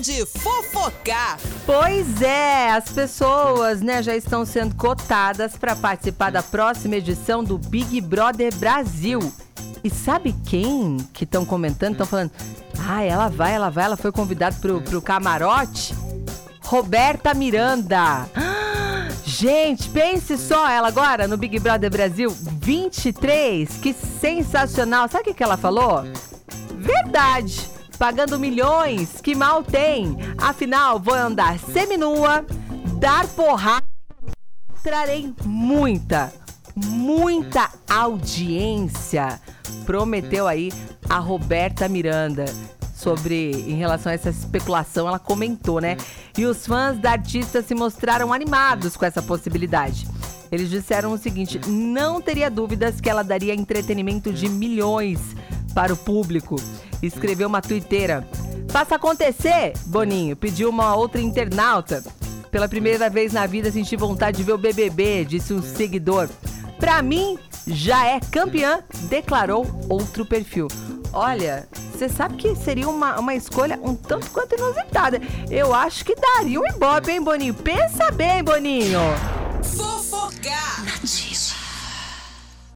de fofocar. Pois é, as pessoas, né, já estão sendo cotadas para participar da próxima edição do Big Brother Brasil. E sabe quem que estão comentando? Estão falando, ah, ela vai, ela vai, ela foi convidada pro, pro camarote. Roberta Miranda. Gente, pense só ela agora no Big Brother Brasil 23. Que sensacional. Sabe o que ela falou? Verdade. Pagando milhões, que mal tem. Afinal, vou andar seminua, dar porrada, trarei muita, muita audiência. Prometeu aí a Roberta Miranda sobre em relação a essa especulação, ela comentou, né? E os fãs da artista se mostraram animados com essa possibilidade. Eles disseram o seguinte: não teria dúvidas que ela daria entretenimento de milhões para o público. Escreveu uma twitteira. Faça acontecer, Boninho, pediu uma outra internauta. Pela primeira vez na vida senti vontade de ver o BBB, disse um seguidor. Pra mim, já é campeã, declarou outro perfil. Olha, você sabe que seria uma, uma escolha um tanto quanto inusitada. Eu acho que daria um ibope, hein, Boninho? Pensa bem, Boninho. Fofocar. Natício.